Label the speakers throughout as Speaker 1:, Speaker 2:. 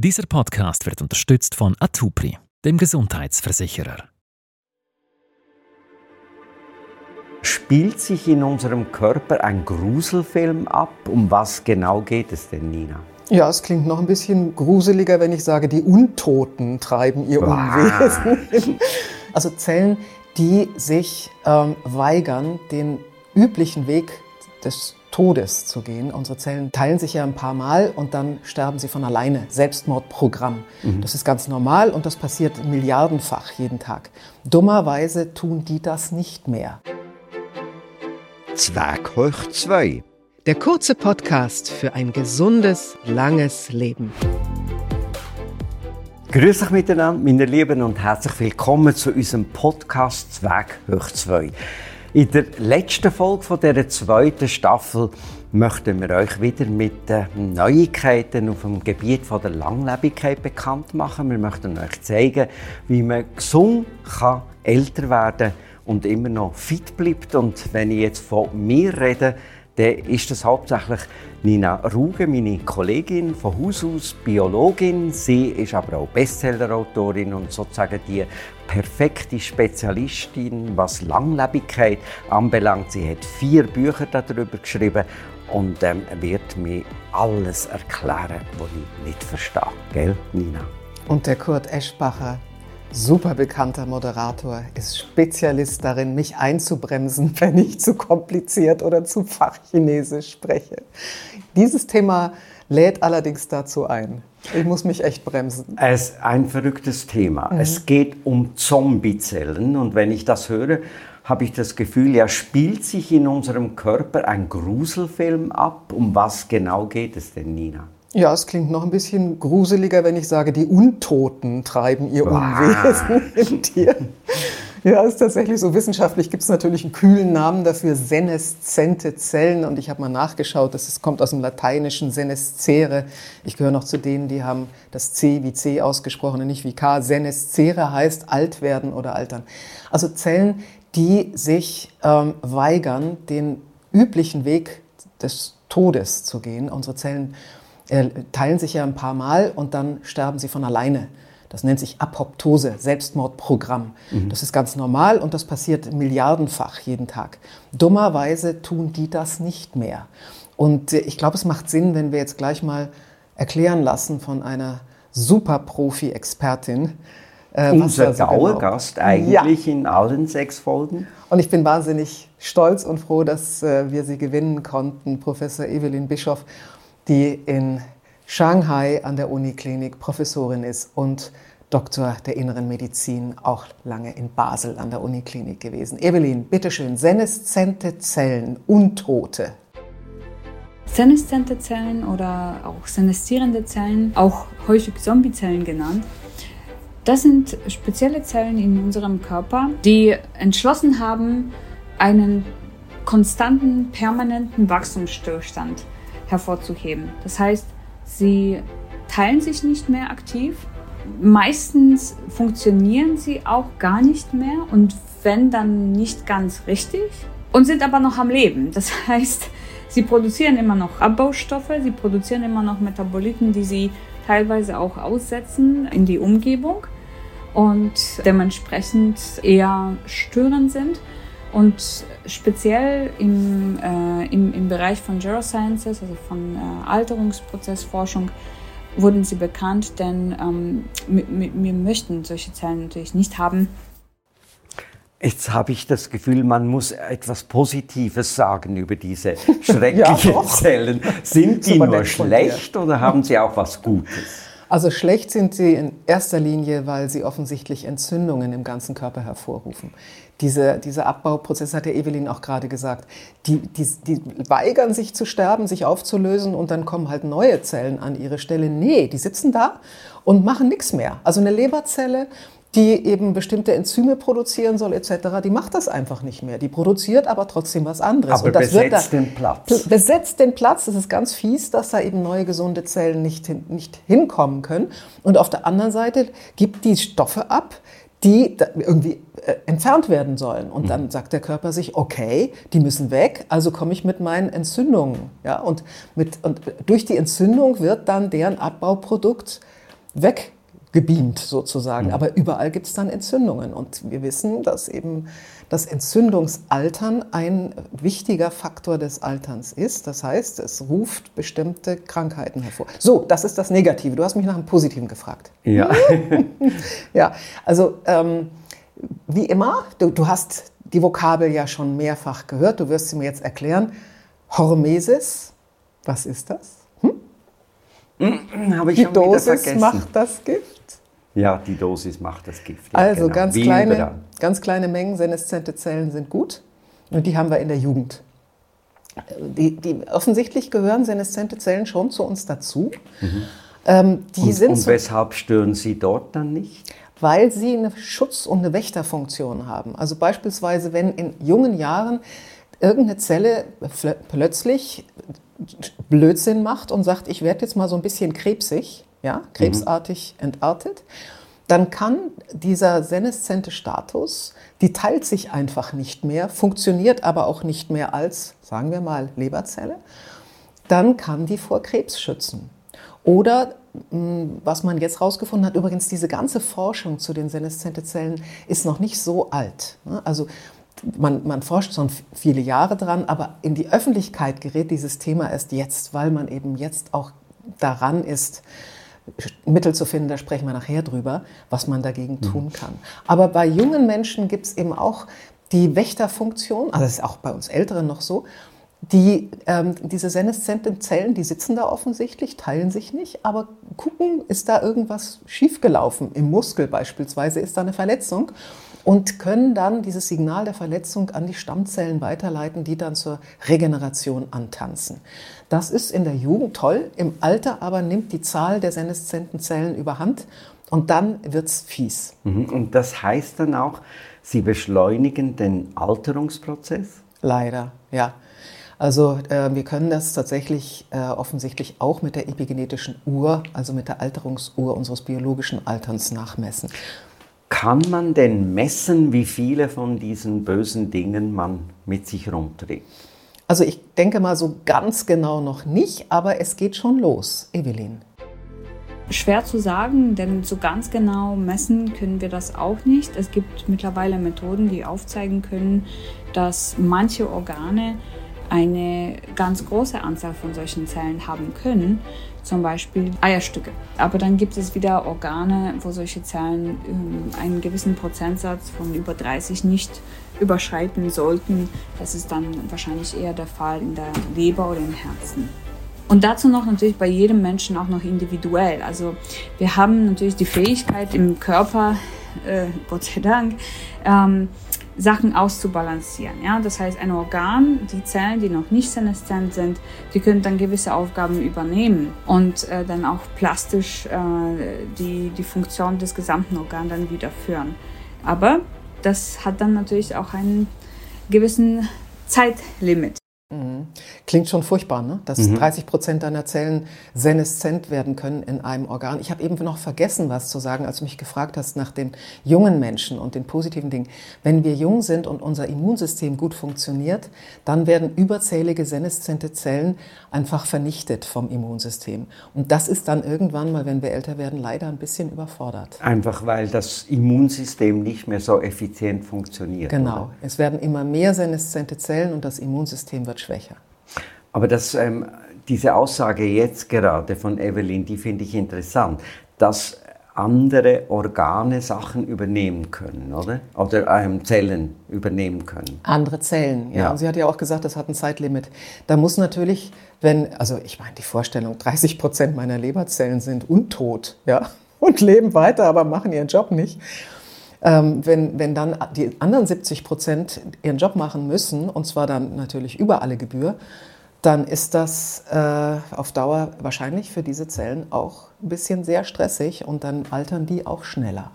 Speaker 1: Dieser Podcast wird unterstützt von Atupri, dem Gesundheitsversicherer.
Speaker 2: Spielt sich in unserem Körper ein Gruselfilm ab? Um was genau geht es denn, Nina?
Speaker 3: Ja, es klingt noch ein bisschen gruseliger, wenn ich sage, die Untoten treiben ihr Unwesen. Also Zellen, die sich ähm, weigern, den üblichen Weg des Todes zu gehen. Unsere Zellen teilen sich ja ein paar Mal und dann sterben sie von alleine. Selbstmordprogramm. Mhm. Das ist ganz normal und das passiert milliardenfach jeden Tag. Dummerweise tun die das nicht mehr.
Speaker 2: Zwerg hoch 2.
Speaker 3: Der kurze Podcast für ein gesundes, langes Leben.
Speaker 2: Grüß euch miteinander, meine Lieben, und herzlich willkommen zu unserem Podcast Zwerg hoch 2. In der letzten Folge von dieser zweiten Staffel möchten wir euch wieder mit den Neuigkeiten auf dem Gebiet der Langlebigkeit bekannt machen. Wir möchten euch zeigen, wie man gesund kann älter werden und immer noch fit bleibt. Und wenn ich jetzt von mir rede, dann ist das hauptsächlich Nina Ruge, meine Kollegin von Haus aus, Biologin. Sie ist aber auch Bestsellerautorin und sozusagen die perfekte Spezialistin, was Langlebigkeit anbelangt. Sie hat vier Bücher darüber geschrieben und ähm, wird mir alles erklären, was ich nicht verstehe. Gell, Nina?
Speaker 3: Und der Kurt Eschbacher, super bekannter Moderator, ist Spezialist darin, mich einzubremsen, wenn ich zu kompliziert oder zu fachchinesisch spreche. Dieses Thema lädt allerdings dazu ein. Ich muss mich echt bremsen.
Speaker 2: Es ist ein verrücktes Thema. Mhm. Es geht um Zombiezellen und wenn ich das höre, habe ich das Gefühl, ja, spielt sich in unserem Körper ein Gruselfilm ab. Um was genau geht es denn, Nina?
Speaker 3: Ja, es klingt noch ein bisschen gruseliger, wenn ich sage, die Untoten treiben ihr Unwesen in dir. Ja, ist tatsächlich so. Wissenschaftlich gibt es natürlich einen kühlen Namen dafür, seneszente Zellen. Und ich habe mal nachgeschaut, das kommt aus dem lateinischen senescere. Ich gehöre noch zu denen, die haben das C wie C ausgesprochen und nicht wie K. Senescere heißt alt werden oder altern. Also Zellen, die sich ähm, weigern, den üblichen Weg des Todes zu gehen. Unsere Zellen äh, teilen sich ja ein paar Mal und dann sterben sie von alleine. Das nennt sich Apoptose, Selbstmordprogramm. Mhm. Das ist ganz normal und das passiert milliardenfach jeden Tag. Dummerweise tun die das nicht mehr. Und äh, ich glaube, es macht Sinn, wenn wir jetzt gleich mal erklären lassen von einer super Profi-Expertin.
Speaker 2: Äh, Unser also Dauergast genau. eigentlich ja. in allen sechs Folgen.
Speaker 3: Und ich bin wahnsinnig stolz und froh, dass äh, wir sie gewinnen konnten, Professor Evelyn Bischoff, die in Shanghai an der Uniklinik Professorin ist und Doktor der Inneren Medizin, auch lange in Basel an der Uniklinik gewesen. Evelyn, bitteschön, seneszente Zellen, Untote.
Speaker 4: Seneszente Zellen oder auch seneszierende Zellen, auch häufig Zombiezellen genannt, das sind spezielle Zellen in unserem Körper, die entschlossen haben, einen konstanten, permanenten Wachstumsstillstand hervorzuheben. Das heißt, Sie teilen sich nicht mehr aktiv. Meistens funktionieren sie auch gar nicht mehr und wenn dann nicht ganz richtig und sind aber noch am Leben. Das heißt, sie produzieren immer noch Abbaustoffe, sie produzieren immer noch Metaboliten, die sie teilweise auch aussetzen in die Umgebung und dementsprechend eher störend sind. Und speziell im, äh, im, im Bereich von Gerosciences, also von äh, Alterungsprozessforschung, wurden sie bekannt, denn ähm, wir möchten solche Zellen natürlich nicht haben.
Speaker 2: Jetzt habe ich das Gefühl, man muss etwas Positives sagen über diese schrecklichen ja, Zellen. Sind die nur schlecht oder haben sie auch was Gutes?
Speaker 3: Also schlecht sind sie in erster Linie, weil sie offensichtlich Entzündungen im ganzen Körper hervorrufen. Diese, dieser Abbauprozess hat ja Evelyn auch gerade gesagt. Die, die, die weigern sich zu sterben, sich aufzulösen und dann kommen halt neue Zellen an ihre Stelle. Nee, die sitzen da und machen nichts mehr. Also eine Leberzelle die eben bestimmte Enzyme produzieren soll etc., die macht das einfach nicht mehr. Die produziert aber trotzdem was anderes.
Speaker 2: Aber
Speaker 3: und das
Speaker 2: besetzt da, den Platz.
Speaker 3: Besetzt den Platz. Das ist ganz fies, dass da eben neue gesunde Zellen nicht, hin, nicht hinkommen können. Und auf der anderen Seite gibt die Stoffe ab, die irgendwie äh, entfernt werden sollen. Und dann mhm. sagt der Körper sich, okay, die müssen weg, also komme ich mit meinen Entzündungen. Ja? Und, mit, und durch die Entzündung wird dann deren Abbauprodukt weggebeamt sozusagen. Aber überall gibt es dann Entzündungen. Und wir wissen, dass eben das Entzündungsaltern ein wichtiger Faktor des Alterns ist. Das heißt, es ruft bestimmte Krankheiten hervor. So, das ist das Negative. Du hast mich nach dem Positiven gefragt.
Speaker 2: Ja.
Speaker 3: ja, also ähm, wie immer, du, du hast die Vokabel ja schon mehrfach gehört. Du wirst sie mir jetzt erklären. Hormesis, was ist das?
Speaker 2: Hm? Habe ich
Speaker 3: Die
Speaker 2: schon
Speaker 3: Dosis
Speaker 2: vergessen.
Speaker 3: macht das Gift.
Speaker 2: Ja, die Dosis macht das Gift. Ja,
Speaker 3: Also
Speaker 2: genau.
Speaker 3: ganz,
Speaker 2: Wie
Speaker 3: kleine, ganz kleine Mengen seneszente Zellen sind gut und die haben wir in der Jugend. Die, die, offensichtlich gehören seneszente Zellen schon zu uns dazu. Ähm, die
Speaker 2: Und, und
Speaker 3: so,
Speaker 2: weshalb stören sie dort dann nicht?
Speaker 3: weil sie eine Schutz- und eine Wächterfunktion haben. Also beispielsweise, wenn in jungen Jahren irgendeine Zelle plötzlich Blödsinn macht und sagt, ich werde jetzt mal so ein bisschen krebsig, ja, krebsartig entartet, dann kann dieser seneszente Status, die teilt sich einfach nicht mehr, funktioniert aber auch nicht mehr als, sagen wir mal, Leberzelle, dann kann die vor Krebs schützen. Oder mh, was man jetzt herausgefunden hat, übrigens diese ganze Forschung zu den seneszente Zellen ist noch nicht so alt. ne? Also man, man forscht schon viele Jahre dran, aber in die Öffentlichkeit gerät dieses Thema erst jetzt, weil man eben jetzt auch daran ist, Mittel zu finden, da sprechen wir nachher drüber, was man dagegen tun kann. Aber bei jungen Menschen gibt es eben auch die Wächterfunktion, also das ist auch bei uns Älteren noch so, die, ähm, diese seneszenten Zellen, die sitzen da offensichtlich, teilen sich nicht, aber gucken, ist da irgendwas schiefgelaufen, im Muskel beispielsweise, ist da eine Verletzung und können dann dieses Signal der Verletzung an die Stammzellen weiterleiten, die dann zur Regeneration antanzen. Das ist in der Jugend toll, im Alter aber nimmt die Zahl der seneszenten Zellen überhand und dann wird's fies.
Speaker 2: Mhm. Und das heißt dann auch, sie beschleunigen den Alterungsprozess?
Speaker 3: Leider, ja. Also äh, wir können das tatsächlich äh, offensichtlich auch mit der epigenetischen Uhr, also mit der Alterungsuhr unseres biologischen Alterns nachmessen.
Speaker 2: Kann man denn messen, wie viele von diesen bösen Dingen man mit sich rumträgt?
Speaker 3: Also ich denke mal so ganz genau noch nicht, aber es geht schon los, Evelyn.
Speaker 4: Schwer zu sagen, denn so ganz genau messen können wir das auch nicht. Es gibt mittlerweile Methoden, die aufzeigen können, dass manche Organe eine ganz große Anzahl von solchen Zellen haben können, zum Beispiel Eierstücke. Aber dann gibt es wieder Organe, wo solche Zellen ähm, einen gewissen Prozentsatz von über 30 nicht überschreiten sollten. Das ist dann wahrscheinlich eher der Fall in der Leber oder im Herzen. Und dazu noch natürlich bei jedem Menschen auch noch individuell. Also wir haben natürlich die Fähigkeit im Körper, äh, Gott sei Dank, ähm, Sachen auszubalancieren. Ja? Das heißt, ein Organ, die Zellen, die noch nicht seneszent sind, die können dann gewisse Aufgaben übernehmen und äh, dann auch plastisch äh, die, die Funktion des gesamten Organs dann wieder führen. Aber das hat dann natürlich auch einen gewissen Zeitlimit.
Speaker 3: Klingt schon furchtbar, ne? dass 30 Prozent deiner Zellen seneszent werden können in einem Organ. Ich habe eben noch vergessen, was zu sagen, als du mich gefragt hast nach den jungen Menschen und den positiven Dingen. Wenn wir jung sind und unser Immunsystem gut funktioniert, dann werden überzählige seneszente Zellen einfach vernichtet vom Immunsystem. Und das ist dann irgendwann mal, wenn wir älter werden, leider ein bisschen überfordert.
Speaker 2: Einfach weil das Immunsystem nicht mehr so effizient funktioniert.
Speaker 3: Genau.
Speaker 2: Oder?
Speaker 3: Es werden immer mehr seneszente Zellen und das Immunsystem wird schwächer.
Speaker 2: Aber das, ähm, diese Aussage jetzt gerade von Evelyn, die finde ich interessant, dass andere Organe Sachen übernehmen können, oder? Oder ähm, Zellen übernehmen können.
Speaker 3: Andere Zellen, ja.
Speaker 2: Ja.
Speaker 3: Und sie hat ja auch gesagt, das hat ein Zeitlimit. Da muss natürlich, wenn, also ich meine, die Vorstellung, 30 Prozent meiner Leberzellen sind untot, ja, und leben weiter, aber machen ihren Job nicht. Ähm, wenn, wenn dann die anderen 70 Prozent ihren Job machen müssen, und zwar dann natürlich über alle Gebühr, dann ist das äh, auf Dauer wahrscheinlich für diese Zellen auch ein bisschen sehr stressig und dann altern die auch schneller.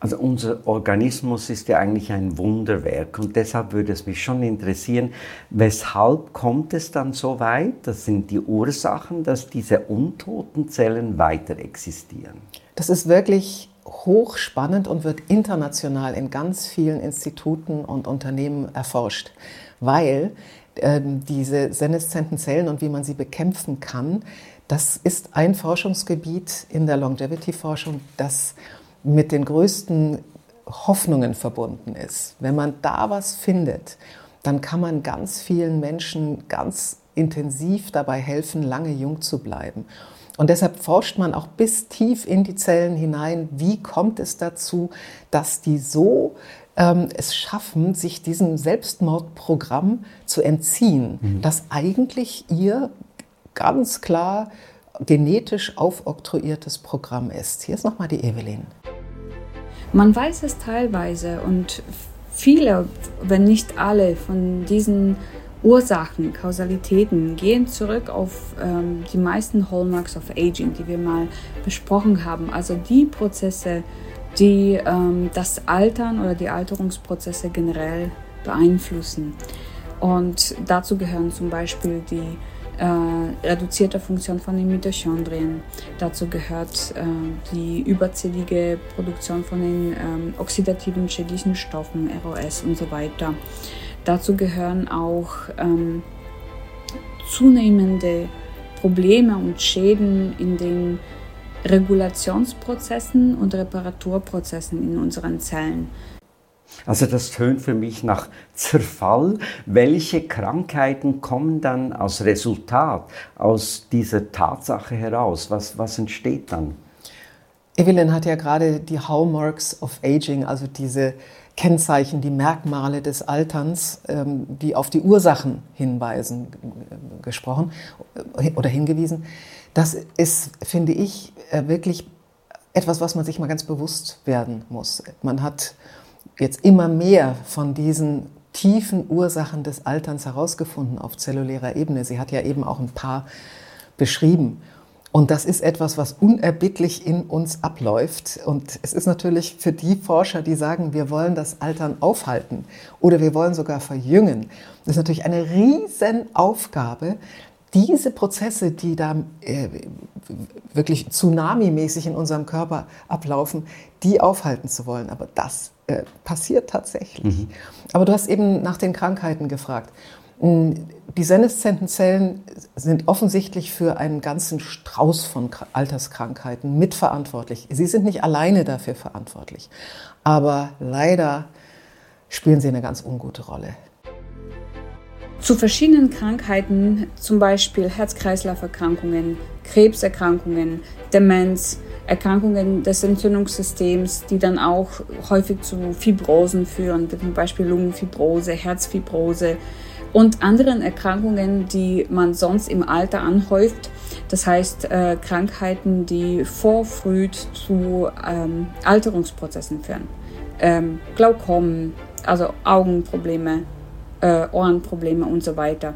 Speaker 2: Also unser Organismus ist ja eigentlich ein Wunderwerk und deshalb würde es mich schon interessieren, weshalb kommt es dann so weit? Das sind die Ursachen, dass diese untoten Zellen weiter existieren.
Speaker 3: Das ist wirklich hochspannend und wird international in ganz vielen Instituten und Unternehmen erforscht, weil ähm, diese seneszenten Zellen und wie man sie bekämpfen kann, Das ist ein Forschungsgebiet in der Longevity-Forschung, das mit den größten Hoffnungen verbunden ist. Wenn man da was findet, dann kann man ganz vielen Menschen ganz intensiv dabei helfen, lange jung zu bleiben. Und deshalb forscht man auch bis tief in die Zellen hinein, wie kommt es dazu, dass die so ähm, es schaffen, sich diesem Selbstmordprogramm zu entziehen, mhm. das eigentlich ihr ganz klar genetisch aufoktroyiertes Programm ist. Hier ist nochmal die Evelyn.
Speaker 4: Man weiß es teilweise und viele, wenn nicht alle von diesen Ursachen, Kausalitäten gehen zurück auf ähm, die meisten Hallmarks of Aging, die wir mal besprochen haben. Also die Prozesse, die ähm, das Altern oder die Alterungsprozesse generell beeinflussen. Und dazu gehören zum Beispiel die äh, reduzierte Funktion von den Mitochondrien. Dazu gehört äh, die überzählige Produktion von den ähm, oxidativen schädlichen Stoffen, ROS und so weiter. Dazu gehören auch ähm, zunehmende Probleme und Schäden in den Regulationsprozessen und Reparaturprozessen in unseren Zellen.
Speaker 2: Also das tönt für mich nach Zerfall. Welche Krankheiten kommen dann als Resultat aus dieser Tatsache heraus? Was, was entsteht dann?
Speaker 3: Evelyn hat ja gerade die Hallmarks of Aging, also diese Kennzeichen, die Merkmale des Alterns, ähm, die auf die Ursachen hinweisen, gesprochen äh, oder hingewiesen. Das ist, finde ich, äh, wirklich etwas, was man sich mal ganz bewusst werden muss. Man hat jetzt immer mehr von diesen tiefen Ursachen des Alterns herausgefunden auf zellulärer Ebene. Sie hat ja eben auch ein paar beschrieben. Und das ist etwas, was unerbittlich in uns abläuft. Und es ist natürlich für die Forscher, die sagen, wir wollen das Altern aufhalten oder wir wollen sogar verjüngen, das ist natürlich eine Riesenaufgabe, diese Prozesse, die da äh, wirklich tsunami-mäßig in unserem Körper ablaufen, die aufhalten zu wollen. Aber das äh, passiert tatsächlich. Mhm. Aber du hast eben nach den Krankheiten gefragt. Mm, die seneszenten Zellen sind offensichtlich für einen ganzen Strauß von Alterskrankheiten mitverantwortlich. Sie sind nicht alleine dafür verantwortlich, aber leider spielen sie eine ganz ungute Rolle.
Speaker 4: Zu verschiedenen Krankheiten, zum Beispiel Herz-Kreislauf-Erkrankungen, Krebserkrankungen, Demenz, Erkrankungen des Entzündungssystems, die dann auch häufig zu Fibrosen führen, zum Beispiel Lungenfibrose, Herzfibrose und anderen Erkrankungen, die man sonst im Alter anhäuft. Das heißt äh, Krankheiten, die vorfrüh zu ähm, Alterungsprozessen führen. Ähm, Glaukom, also Augenprobleme, äh, Ohrenprobleme und so weiter.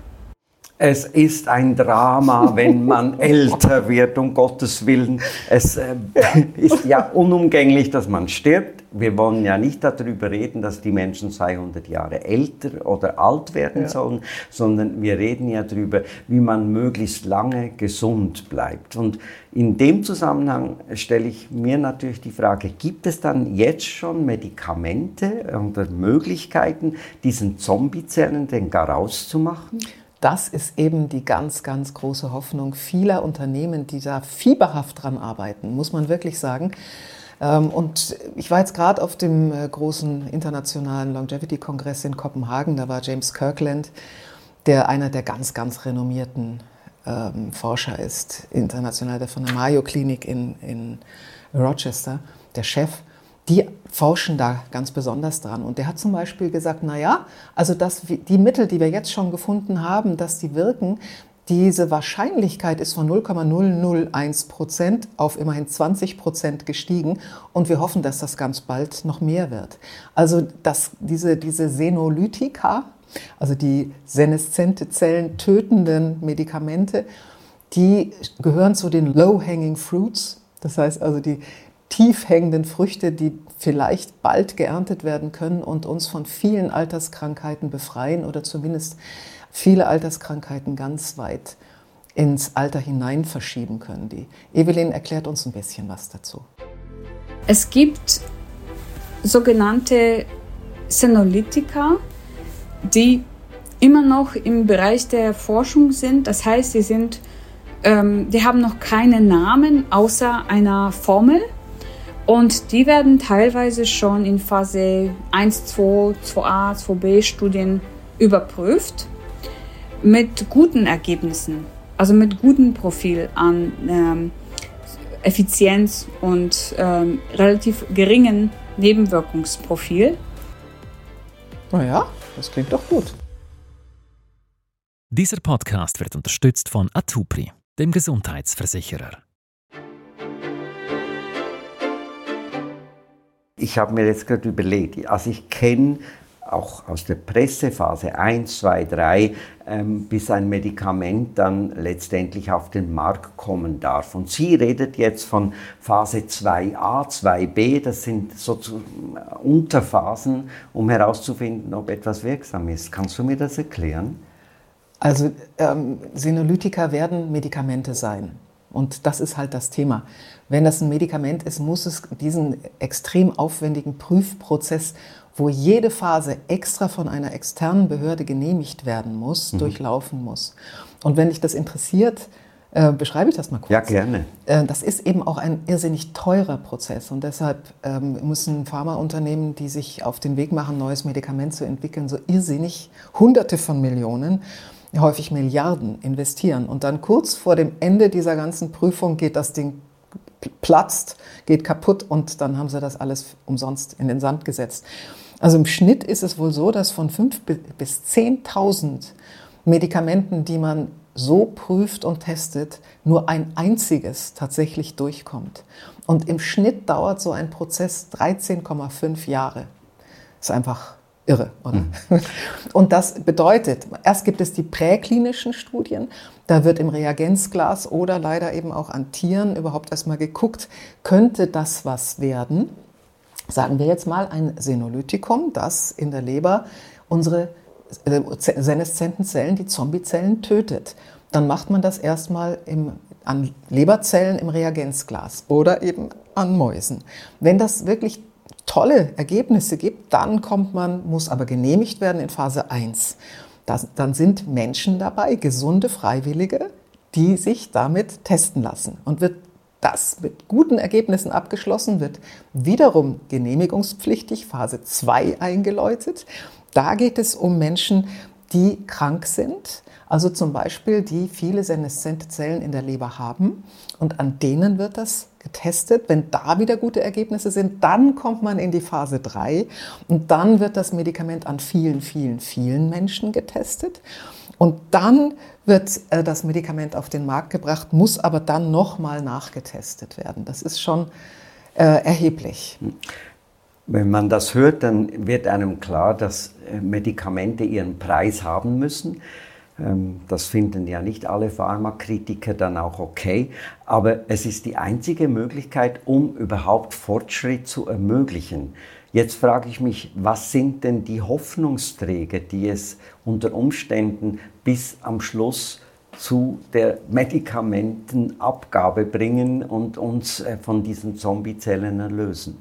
Speaker 2: Es ist ein Drama, wenn man älter wird, um Gottes Willen. Es äh, ist ja unumgänglich, dass man stirbt. Wir wollen ja nicht darüber reden, dass die Menschen 200 Jahre älter oder alt werden ja. sollen, sondern wir reden ja darüber, wie man möglichst lange gesund bleibt. Und in dem Zusammenhang stelle ich mir natürlich die Frage, gibt es dann jetzt schon Medikamente oder Möglichkeiten, diesen Zombiezellen den Garaus zu machen?
Speaker 3: das ist eben die ganz, ganz große Hoffnung vieler Unternehmen, die da fieberhaft dran arbeiten, muss man wirklich sagen. Ähm, und ich war jetzt gerade auf dem äh, großen internationalen Longevity-Kongress in Kopenhagen, da war James Kirkland, der einer der ganz, ganz renommierten ähm, Forscher ist, international, der von der Mayo Klinik in, in Rochester, der Chef die forschen da ganz besonders dran. Und der hat zum Beispiel gesagt, na ja, also dass die Mittel, die wir jetzt schon gefunden haben, dass die wirken, diese Wahrscheinlichkeit ist von 0,001 Prozent auf immerhin 20 Prozent gestiegen und wir hoffen, dass das ganz bald noch mehr wird. Also dass diese, diese Senolytika, also die seneszente Zellen tötenden Medikamente, die gehören zu den Low-Hanging Fruits. Das heißt also, die, tief hängenden Früchte, die vielleicht bald geerntet werden können und uns von vielen Alterskrankheiten befreien oder zumindest viele Alterskrankheiten ganz weit ins Alter hinein verschieben können. Die Evelyn erklärt uns ein bisschen was dazu.
Speaker 4: Es gibt sogenannte Senolytika, die immer noch im Bereich der Forschung sind. Das heißt, sie sind ähm, die haben noch keinen Namen außer einer Formel. Und die werden teilweise schon in Phase 1, 2, 2a, 2b Studien überprüft mit guten Ergebnissen, also mit gutem Profil an ähm, Effizienz und ähm, relativ geringen Nebenwirkungsprofil.
Speaker 3: Naja, das klingt doch gut.
Speaker 1: Dieser Podcast wird unterstützt von Atupri, dem Gesundheitsversicherer.
Speaker 2: Ich habe mir jetzt gerade überlegt, also ich kenne auch aus der Presse Phase 1, 2, 3, ähm, bis ein Medikament dann letztendlich auf den Markt kommen darf. Und sie redet jetzt von Phase 2a, 2b, das sind so Unterphasen, um herauszufinden, ob etwas wirksam ist. Kannst du mir das erklären?
Speaker 3: Also ähm, Senolytika werden Medikamente sein. Und das ist halt das Thema. Wenn das ein Medikament ist, muss es diesen extrem aufwendigen Prüfprozess, wo jede Phase extra von einer externen Behörde genehmigt werden muss, mhm. durchlaufen muss. Und wenn dich das interessiert, äh, beschreibe ich das mal kurz.
Speaker 2: Ja, gerne.
Speaker 3: Äh, das ist eben auch ein irrsinnig teurer Prozess und deshalb ähm, müssen Pharmaunternehmen, die sich auf den Weg machen, neues Medikament zu entwickeln, so irrsinnig Hunderte von Millionen häufig Milliarden investieren. Und dann kurz vor dem Ende dieser ganzen Prüfung geht das Ding platzt, geht kaputt und dann haben sie das alles umsonst in den Sand gesetzt. Also im Schnitt ist es wohl so, dass von 5 bis 10.000 Medikamenten, die man so prüft und testet, nur ein einziges tatsächlich durchkommt. Und im Schnitt dauert so ein Prozess 13,5 Jahre. Das ist einfach irre, oder? Mhm. Und das bedeutet, erst gibt es die präklinischen Studien, da wird im Reagenzglas oder leider eben auch an Tieren überhaupt erstmal geguckt, könnte das was werden? Sagen wir jetzt mal ein Senolytikum, das in der Leber unsere äh, seneszenten Zellen, die Zombiezellen tötet. Dann macht man das erstmal im, an Leberzellen im Reagenzglas oder eben an Mäusen. Wenn das wirklich tolle Ergebnisse gibt, dann kommt man, muss aber genehmigt werden in Phase 1. Das, dann sind Menschen dabei, gesunde Freiwillige, die sich damit testen lassen. Und wird das mit guten Ergebnissen abgeschlossen, wird wiederum genehmigungspflichtig, Phase 2 eingeläutet. Da geht es um Menschen, die krank sind, also zum Beispiel die viele seneszente Zellen in der Leber haben und an denen wird das getestet. Wenn da wieder gute Ergebnisse sind, dann kommt man in die Phase 3 und dann wird das Medikament an vielen, vielen, vielen Menschen getestet. Und dann wird äh, das Medikament auf den Markt gebracht, muss aber dann nochmal nachgetestet werden. Das ist schon äh, erheblich.
Speaker 2: Wenn man das hört, dann wird einem klar, dass äh, Medikamente ihren Preis haben müssen. Ähm, das finden ja nicht alle Pharmakritiker dann auch okay, aber es ist die einzige Möglichkeit, um überhaupt Fortschritt zu ermöglichen. Jetzt frage ich mich, was sind denn die Hoffnungsträger, die es unter Umständen bis am Schluss zu der Medikamentenabgabe bringen und uns äh, von diesen Zombiezellen erlösen?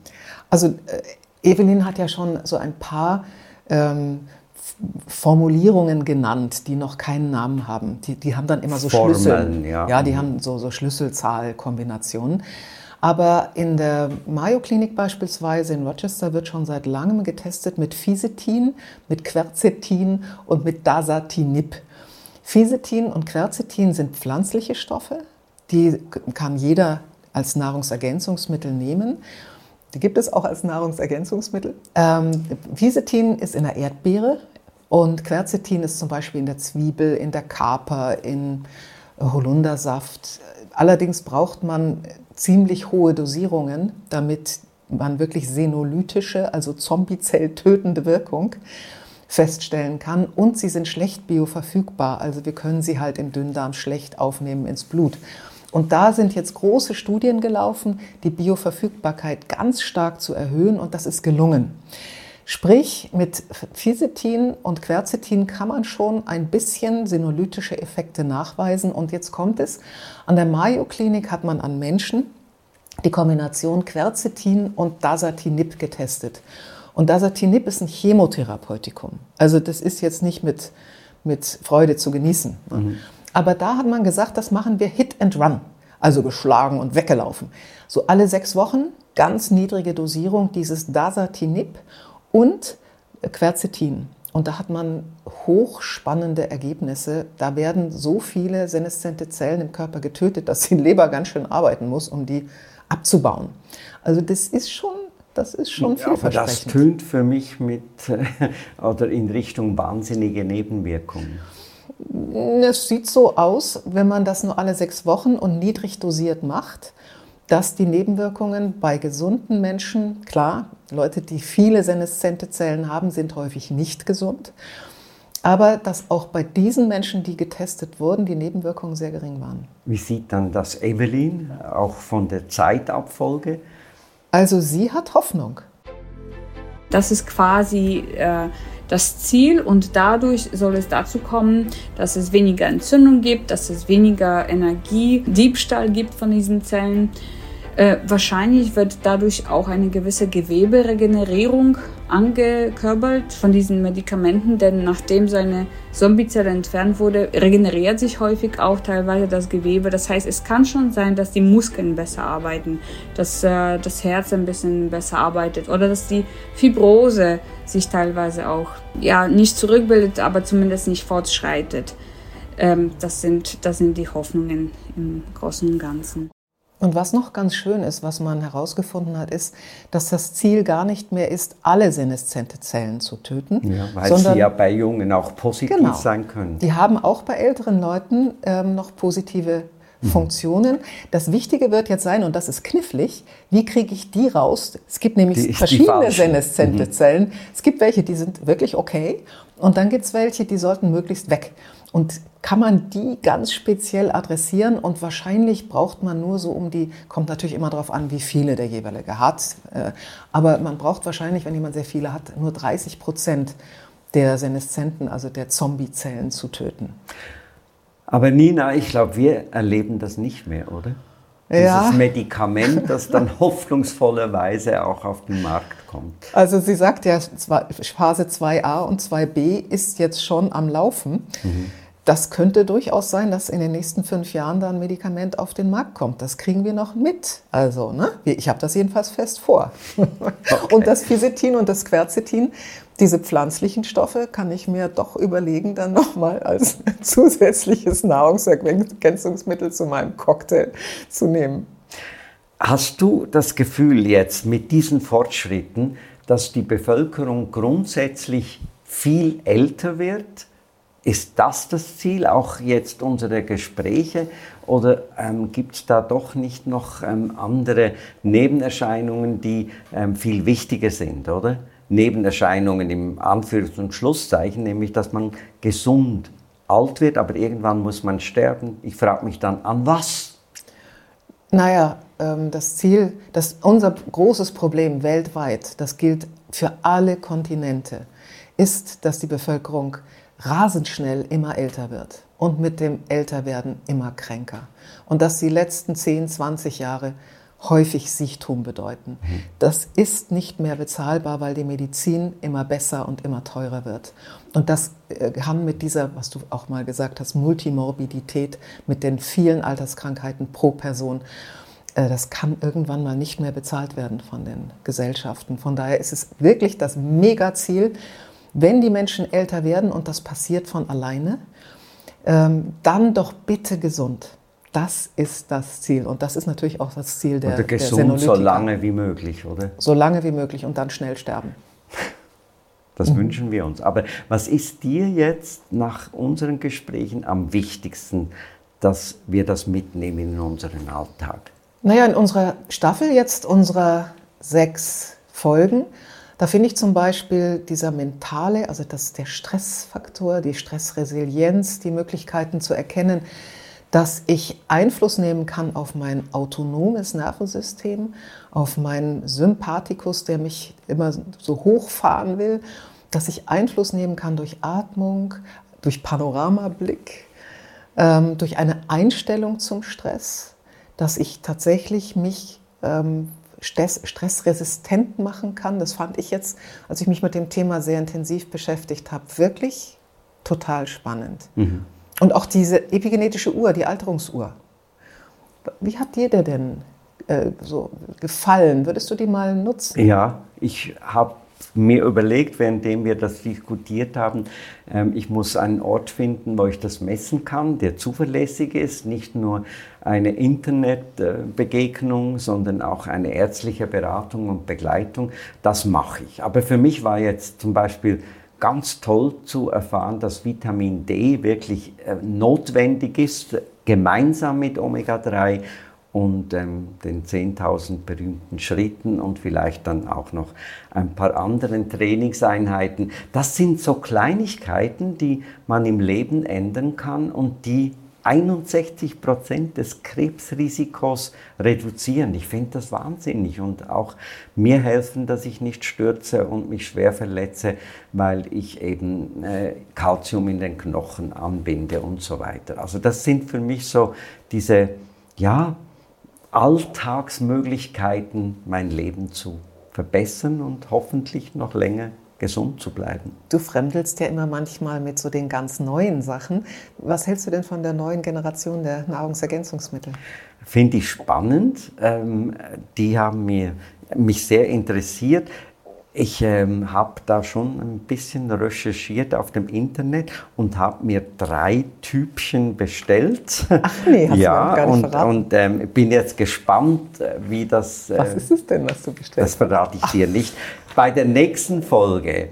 Speaker 3: Also äh, Evelyn hat ja schon so ein paar ähm, Formulierungen genannt, die noch keinen Namen haben. Die, die haben dann immer so Formeln, Schlüssel. Ja. ja, die mhm. haben so, so Schlüsselzahlkombinationen. Aber in der Mayo Klinik beispielsweise in Rochester wird schon seit langem getestet mit Fisetin, mit Quercetin und mit Dasatinib. Fisetin und Quercetin sind pflanzliche Stoffe, die kann jeder als Nahrungsergänzungsmittel nehmen. Die gibt es auch als Nahrungsergänzungsmittel. Ähm, Fisetin ist in der Erdbeere, und Quercetin ist zum Beispiel in der Zwiebel, in der Kaper, in Holundersaft. Allerdings braucht man ziemlich hohe Dosierungen, damit man wirklich senolytische, also Zombiezell-tötende Wirkung feststellen kann. Und sie sind schlecht bioverfügbar, also wir können sie halt im Dünndarm schlecht aufnehmen ins Blut. Und da sind jetzt große Studien gelaufen, die Bioverfügbarkeit ganz stark zu erhöhen und das ist gelungen. Sprich, mit Fisetin und Quercetin kann man schon ein bisschen senolytische Effekte nachweisen. Und jetzt kommt es, an der Mayo-Klinik hat man an Menschen die Kombination Quercetin und Dasatinib getestet. Und Dasatinib ist ein Chemotherapeutikum. Also das ist jetzt nicht mit, mit Freude zu genießen. Mhm. Aber da hat man gesagt, das machen wir Hit and Run, also geschlagen und weggelaufen. So alle sechs Wochen ganz niedrige Dosierung dieses Dasatinib und Quercetin. Und da hat man hochspannende Ergebnisse. Da werden so viele seneszente Zellen im Körper getötet, dass die Leber ganz schön arbeiten muss, um die abzubauen. Also das ist schon, das ist schon
Speaker 2: Ja, aber
Speaker 3: vielversprechend.
Speaker 2: das tönt für mich mit oder in Richtung wahnsinnige Nebenwirkungen.
Speaker 3: Es sieht so aus, wenn man das nur alle sechs Wochen und niedrig dosiert macht, dass die Nebenwirkungen bei gesunden Menschen, klar, Leute, die viele seneszente Zellen haben, sind häufig nicht gesund, aber dass auch bei diesen Menschen, die getestet wurden, die Nebenwirkungen sehr gering waren.
Speaker 2: Wie sieht dann das Evelyn auch von der Zeitabfolge?
Speaker 3: Also sie hat Hoffnung.
Speaker 4: Das ist quasi äh, das Ziel und dadurch soll es dazu kommen, dass es weniger Entzündung gibt, dass es weniger Energiediebstahl gibt von diesen Zellen. Äh, wahrscheinlich wird dadurch auch eine gewisse Geweberegenerierung angekörpert von diesen Medikamenten, denn nachdem so eine Zombiezelle entfernt wurde, regeneriert sich häufig auch teilweise das Gewebe. Das heißt, es kann schon sein, dass die Muskeln besser arbeiten, dass äh, das Herz ein bisschen besser arbeitet oder dass die Fibrose sich teilweise auch ja nicht zurückbildet, aber zumindest nicht fortschreitet. Ähm, das, sind, das sind die Hoffnungen im Großen und Ganzen.
Speaker 3: Und was noch ganz schön ist, was man herausgefunden hat, ist, dass das Ziel gar nicht mehr ist, alle seneszente Zellen zu töten,
Speaker 2: Ja, weil
Speaker 3: sondern
Speaker 2: sie ja bei Jungen auch positiv
Speaker 3: Genau.
Speaker 2: sein können.
Speaker 3: die haben auch bei älteren Leuten ähm, noch positive Funktionen. Das Wichtige wird jetzt sein, und das ist knifflig, wie kriege ich die raus? Es gibt nämlich
Speaker 2: Die-
Speaker 3: verschiedene seneszente Zellen. Es gibt welche, die sind wirklich okay und dann gibt es welche, die sollten möglichst weg. Und kann man die ganz speziell adressieren und wahrscheinlich braucht man nur so um die, kommt natürlich immer darauf an, wie viele der jeweilige hat, äh, aber man braucht wahrscheinlich, wenn jemand sehr viele hat, nur 30 Prozent der Seneszenten, also der Zombiezellen zu töten.
Speaker 2: Aber Nina, ich glaube, wir erleben das nicht mehr, oder?
Speaker 3: Ja.
Speaker 2: Dieses Medikament, das dann hoffnungsvollerweise auch auf den Markt kommt.
Speaker 3: Also sie sagt ja, zwei- Phase 2a und 2b ist jetzt schon am Laufen. Das könnte durchaus sein, dass in den nächsten fünf Jahren da ein Medikament auf den Markt kommt. Das kriegen wir noch mit. Also, ne? Ich habe das jedenfalls fest vor. Und das Fisetin und das Quercetin, diese pflanzlichen Stoffe, kann ich mir doch überlegen, dann nochmal als zusätzliches Nahrungsergänzungsmittel zu meinem Cocktail zu nehmen.
Speaker 2: Hast du das Gefühl jetzt mit diesen Fortschritten, dass die Bevölkerung grundsätzlich viel älter wird? Ist das das Ziel auch jetzt unserer Gespräche oder ähm, gibt es da doch nicht noch ähm, andere Nebenerscheinungen, die ähm, viel wichtiger sind, oder? Nebenerscheinungen im Anführungs- und Schlusszeichen, nämlich dass man gesund alt wird, aber irgendwann muss man sterben. Ich frage mich dann, an was?
Speaker 3: Naja, ähm, das Ziel, das, unser großes Problem weltweit, das gilt für alle Kontinente, ist, dass die Bevölkerung rasend schnell immer älter wird und mit dem Älterwerden immer kränker. Und dass die letzten 10, 20 Jahre häufig Siechtum bedeuten. Das ist nicht mehr bezahlbar, weil die Medizin immer besser und immer teurer wird. Und das äh, haben mit dieser, was du auch mal gesagt hast, Multimorbidität, mit den vielen Alterskrankheiten pro Person, äh, das kann irgendwann mal nicht mehr bezahlt werden von den Gesellschaften. Von daher ist es wirklich das Megaziel, wenn die Menschen älter werden und das passiert von alleine, ähm, dann doch bitte gesund. Das ist das Ziel. Und das ist natürlich auch das Ziel der,
Speaker 2: Oder
Speaker 3: der
Speaker 2: gesund so
Speaker 3: Senolytiker.
Speaker 2: lange wie möglich, oder?
Speaker 3: So lange wie möglich und dann schnell sterben.
Speaker 2: Das
Speaker 3: Mhm.
Speaker 2: wünschen wir uns. Aber was ist dir jetzt nach unseren Gesprächen am wichtigsten, dass wir das mitnehmen in unseren Alltag?
Speaker 3: Naja, in unserer Staffel jetzt, unserer sechs Folgen, da finde ich zum Beispiel dieser mentale, also das, der Stressfaktor, die Stressresilienz, die Möglichkeiten zu erkennen, dass ich Einfluss nehmen kann auf mein autonomes Nervensystem, auf meinen Sympathikus, der mich immer so hochfahren will, dass ich Einfluss nehmen kann durch Atmung, durch Panoramablick, ähm, durch eine Einstellung zum Stress, dass ich tatsächlich mich ähm, stress, stressresistent machen kann. Das fand ich jetzt, als ich mich mit dem Thema sehr intensiv beschäftigt habe, wirklich total spannend. Und auch diese epigenetische Uhr, die Alterungsuhr. Wie hat dir der denn äh, so gefallen? Würdest du die mal nutzen?
Speaker 2: Ja, ich habe mir überlegt, währenddem wir das diskutiert haben, ähm, ich muss einen Ort finden, wo ich das messen kann, der zuverlässig ist, nicht nur eine Internetbegegnung, sondern auch eine ärztliche Beratung und Begleitung. Das mache ich. Aber für mich war jetzt zum Beispiel ganz toll zu erfahren, dass Vitamin D wirklich äh, notwendig ist, gemeinsam mit Omega-3 und ähm, den 10.000 berühmten Schritten und vielleicht dann auch noch ein paar anderen Trainingseinheiten. Das sind so Kleinigkeiten, die man im Leben ändern kann und die 61 Prozent des Krebsrisikos reduzieren. Ich finde das wahnsinnig und auch mir helfen, dass ich nicht stürze und mich schwer verletze, weil ich eben äh, Calcium in den Knochen anbinde und so weiter. Also das sind für mich so diese, ja, Alltagsmöglichkeiten, mein Leben zu verbessern und hoffentlich noch länger gesund zu bleiben.
Speaker 3: Du fremdelst ja immer manchmal mit so den ganz neuen Sachen. Was hältst du denn von der neuen Generation der Nahrungsergänzungsmittel?
Speaker 2: Finde ich spannend. Ähm, die haben mir, mich sehr interessiert. Ich ähm, habe da schon ein bisschen recherchiert auf dem Internet und habe mir drei Typchen bestellt.
Speaker 3: Ach nee, hast
Speaker 2: ja,
Speaker 3: du gar nicht
Speaker 2: und,
Speaker 3: verraten.
Speaker 2: und ähm, bin jetzt gespannt, äh, wie das. Äh,
Speaker 3: Was ist es denn, was du bestellt
Speaker 2: Das verrate ich dir nicht. Bei der nächsten Folge.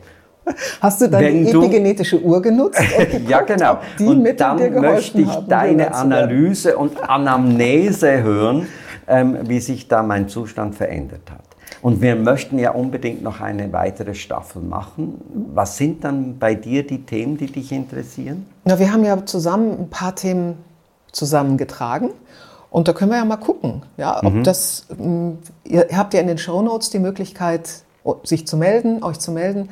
Speaker 3: Hast du dann
Speaker 2: Wenn du-
Speaker 3: epigenetische Uhr genutzt? geguckt,
Speaker 2: ja, genau. und dann möchte ich
Speaker 3: haben,
Speaker 2: deine? Analyse und Anamnese hören, ähm, wie sich da mein Zustand verändert hat. Und wir möchten ja unbedingt noch eine weitere Staffel machen. Was sind dann bei dir die Themen, die dich interessieren?
Speaker 3: Na, wir haben ja zusammen ein paar Themen zusammengetragen. Und da können wir ja mal gucken, ja, ob das, mh, ihr habt ja in den Shownotes die Möglichkeit, o- sich zu melden, euch zu melden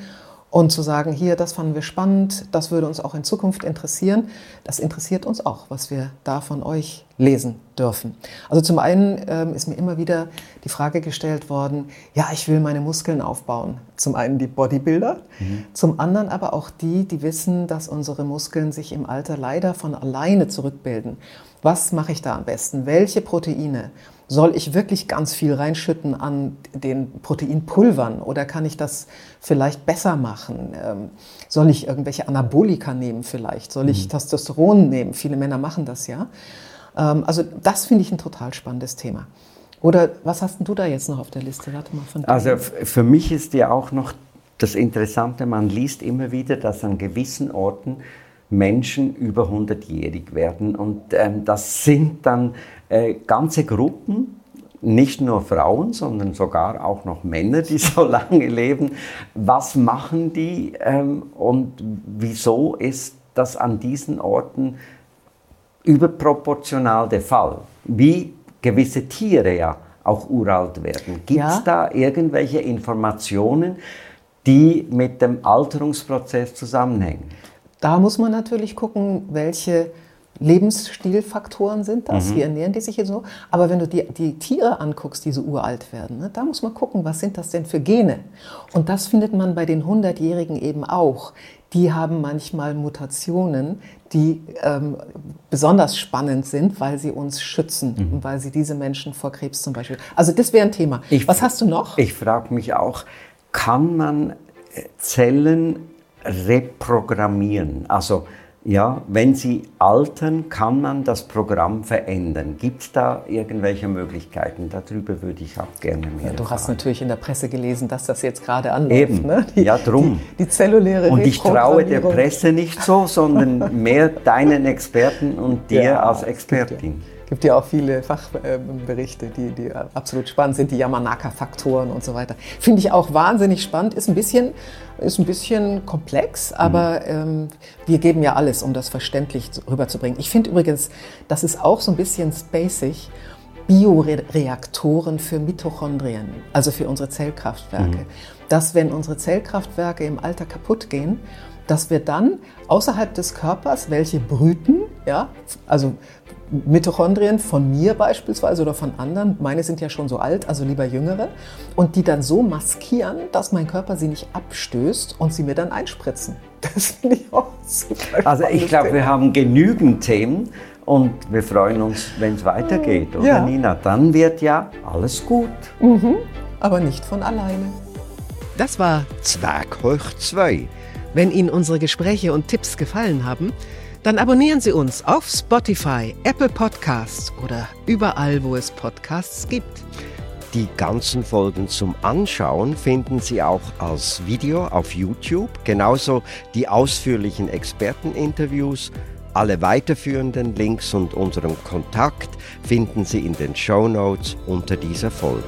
Speaker 3: und zu sagen, hier, das fanden wir spannend, das würde uns auch in Zukunft interessieren. Das interessiert uns auch, was wir da von euch lesen dürfen. Also zum einen ähm, ist mir immer wieder die Frage gestellt worden, ja, ich will meine Muskeln aufbauen. Zum einen die Bodybuilder, zum anderen aber auch die, die wissen, dass unsere Muskeln sich im Alter leider von alleine zurückbilden. Was mache ich da am besten? Welche Proteine? Soll ich wirklich ganz viel reinschütten an den Proteinpulvern oder kann ich das vielleicht besser machen? Ähm, soll ich irgendwelche Anabolika nehmen vielleicht? Soll ich Testosteron nehmen? Viele Männer machen das ja. Ähm, also das finde ich ein total spannendes Thema. Oder was hast du da jetzt noch auf der Liste? Warte mal von dir.
Speaker 2: Also für mich ist ja auch noch das Interessante, man liest immer wieder, dass an gewissen Orten Menschen über 100-jährig werden. Und ähm, das sind dann äh, ganze Gruppen, nicht nur Frauen, sondern sogar auch noch Männer, die so lange leben. Was machen die ähm, und wieso ist das an diesen Orten überproportional der Fall? Wie gewisse Tiere ja auch uralt werden. Gibt es
Speaker 3: Ja.
Speaker 2: da irgendwelche Informationen, die mit dem Alterungsprozess zusammenhängen?
Speaker 3: Da muss man natürlich gucken, welche Lebensstilfaktoren sind das, wie ernähren die sich jetzt so. Aber wenn du die, die Tiere anguckst, die so uralt werden, ne, da muss man gucken, was sind das denn für Gene? Und das findet man bei den 100-Jährigen eben auch. Die haben manchmal Mutationen, die ähm, besonders spannend sind, weil sie uns schützen und weil sie diese Menschen vor Krebs zum Beispiel. Also das wäre ein Thema.
Speaker 2: Ich-
Speaker 3: was hast du noch?
Speaker 2: Ich frage mich auch, kann man äh, Zellen reprogrammieren? Also ja, wenn sie altern, kann man das Programm verändern. Gibt es da irgendwelche Möglichkeiten? Darüber würde ich auch gerne mehr
Speaker 3: Du hast natürlich in der Presse gelesen, dass das jetzt gerade anläuft.
Speaker 2: Eben.
Speaker 3: Ne?
Speaker 2: Ja, drum.
Speaker 3: Die, die zelluläre
Speaker 2: Und ich traue der. Presse nicht so, sondern mehr deinen Experten und dir
Speaker 3: Ja,
Speaker 2: als Expertin.
Speaker 3: Gibt ja auch viele Fachberichte, die, die absolut spannend sind, die Yamanaka-Faktoren und so weiter. Finde ich auch wahnsinnig spannend. Ist ein bisschen, ist ein bisschen komplex, aber ähm, wir geben ja alles, um das verständlich zu- rüberzubringen. Ich finde übrigens, das ist auch so ein bisschen spacig. Bioreaktoren für Mitochondrien, also für unsere Zellkraftwerke. Dass, wenn unsere Zellkraftwerke im Alter kaputt gehen, dass wir dann außerhalb des Körpers welche brüten, ja, also Mitochondrien von mir beispielsweise oder von anderen, meine sind ja schon so alt, also lieber jüngere, und die dann so maskieren, dass mein Körper sie nicht abstößt und sie mir dann einspritzen. Das finde ich auch super.
Speaker 2: Also ich glaube, wir haben genügend Themen Und wir freuen uns, wenn es weitergeht, oder
Speaker 5: Ja.
Speaker 2: Nina? Dann wird ja alles gut.
Speaker 5: Aber nicht von alleine.
Speaker 3: Das war
Speaker 2: Zwerg hoch 2.
Speaker 3: Wenn Ihnen unsere Gespräche und Tipps gefallen haben, dann abonnieren Sie uns auf Spotify, Apple Podcasts oder überall, wo es Podcasts gibt.
Speaker 6: Die ganzen Folgen zum Anschauen finden Sie auch als Video auf YouTube, genauso die ausführlichen Experteninterviews. Alle weiterführenden Links und unseren Kontakt finden Sie in den Show Notes unter dieser Folge.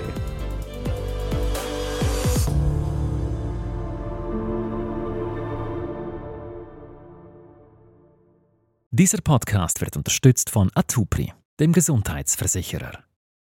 Speaker 1: Dieser Podcast wird unterstützt von Atupri, dem Gesundheitsversicherer.